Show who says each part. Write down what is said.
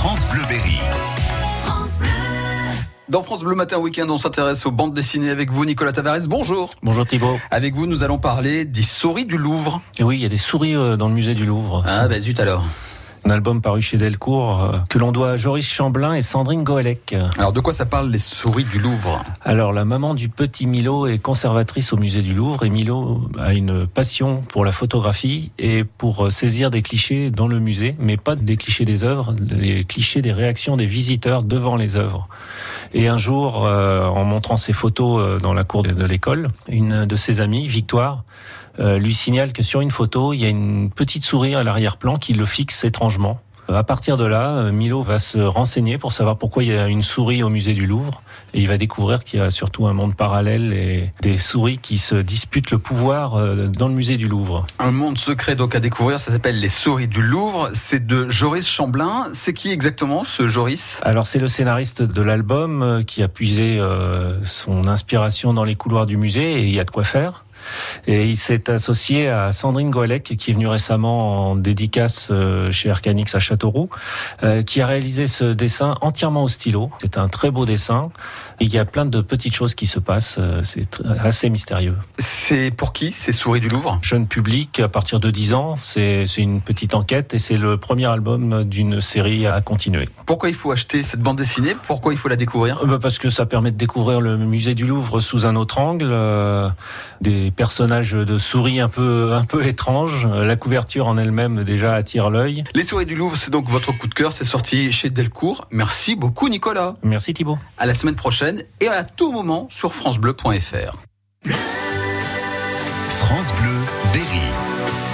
Speaker 1: France Bleu Berry.
Speaker 2: Dans France Bleu Matin Week-end, on s'intéresse aux bandes dessinées avec vous, Nicolas Tavares. Bonjour.
Speaker 3: Bonjour Thibault.
Speaker 2: Avec vous, nous allons parler des souris du Louvre.
Speaker 3: Et oui, il y a des souris euh, dans le musée du Louvre.
Speaker 2: Ah, bah zut alors.
Speaker 3: Un album paru chez Delcourt euh, que l'on doit à Joris Chamblin et Sandrine Goelec.
Speaker 2: Alors, de quoi ça parle, les souris du Louvre?
Speaker 3: Alors, la maman du petit Milo est conservatrice au musée du Louvre et Milo a une passion pour la photographie et pour euh, saisir des clichés dans le musée, mais pas des clichés des œuvres, les clichés des réactions des visiteurs devant les œuvres. Et un jour, euh, en montrant ses photos dans la cour de l'école, une de ses amies, Victoire, lui signale que sur une photo, il y a une petite souris à l'arrière-plan qui le fixe étrangement. À partir de là, Milo va se renseigner pour savoir pourquoi il y a une souris au musée du Louvre. Et il va découvrir qu'il y a surtout un monde parallèle et des souris qui se disputent le pouvoir dans le musée du Louvre.
Speaker 2: Un monde secret donc à découvrir, ça s'appelle Les souris du Louvre. C'est de Joris Chamblin. C'est qui exactement ce Joris?
Speaker 3: Alors c'est le scénariste de l'album qui a puisé son inspiration dans les couloirs du musée et il y a de quoi faire. Et il s'est associé à Sandrine Goelec, qui est venue récemment en dédicace chez Arcanix à Châteauroux, qui a réalisé ce dessin entièrement au stylo. C'est un très beau dessin. Il y a plein de petites choses qui se passent. C'est assez mystérieux.
Speaker 2: C'est pour qui? Ces souris du Louvre?
Speaker 3: Jeune public, à partir de 10 ans. C'est une petite enquête et c'est le premier album d'une série à continuer.
Speaker 2: Pourquoi il faut acheter cette bande dessinée? Pourquoi il faut la découvrir?
Speaker 3: Parce que ça permet de découvrir le musée du Louvre sous un autre angle. Des personnages de souris un peu, un peu étranges. La couverture en elle-même déjà attire l'œil.
Speaker 2: Les souris du Louvre, c'est donc votre coup de cœur. C'est sorti chez Delcourt. Merci beaucoup, Nicolas.
Speaker 3: Merci, Thibault.
Speaker 2: À la semaine prochaine et à tout moment sur FranceBleu.fr.
Speaker 1: France Bleu, Berry.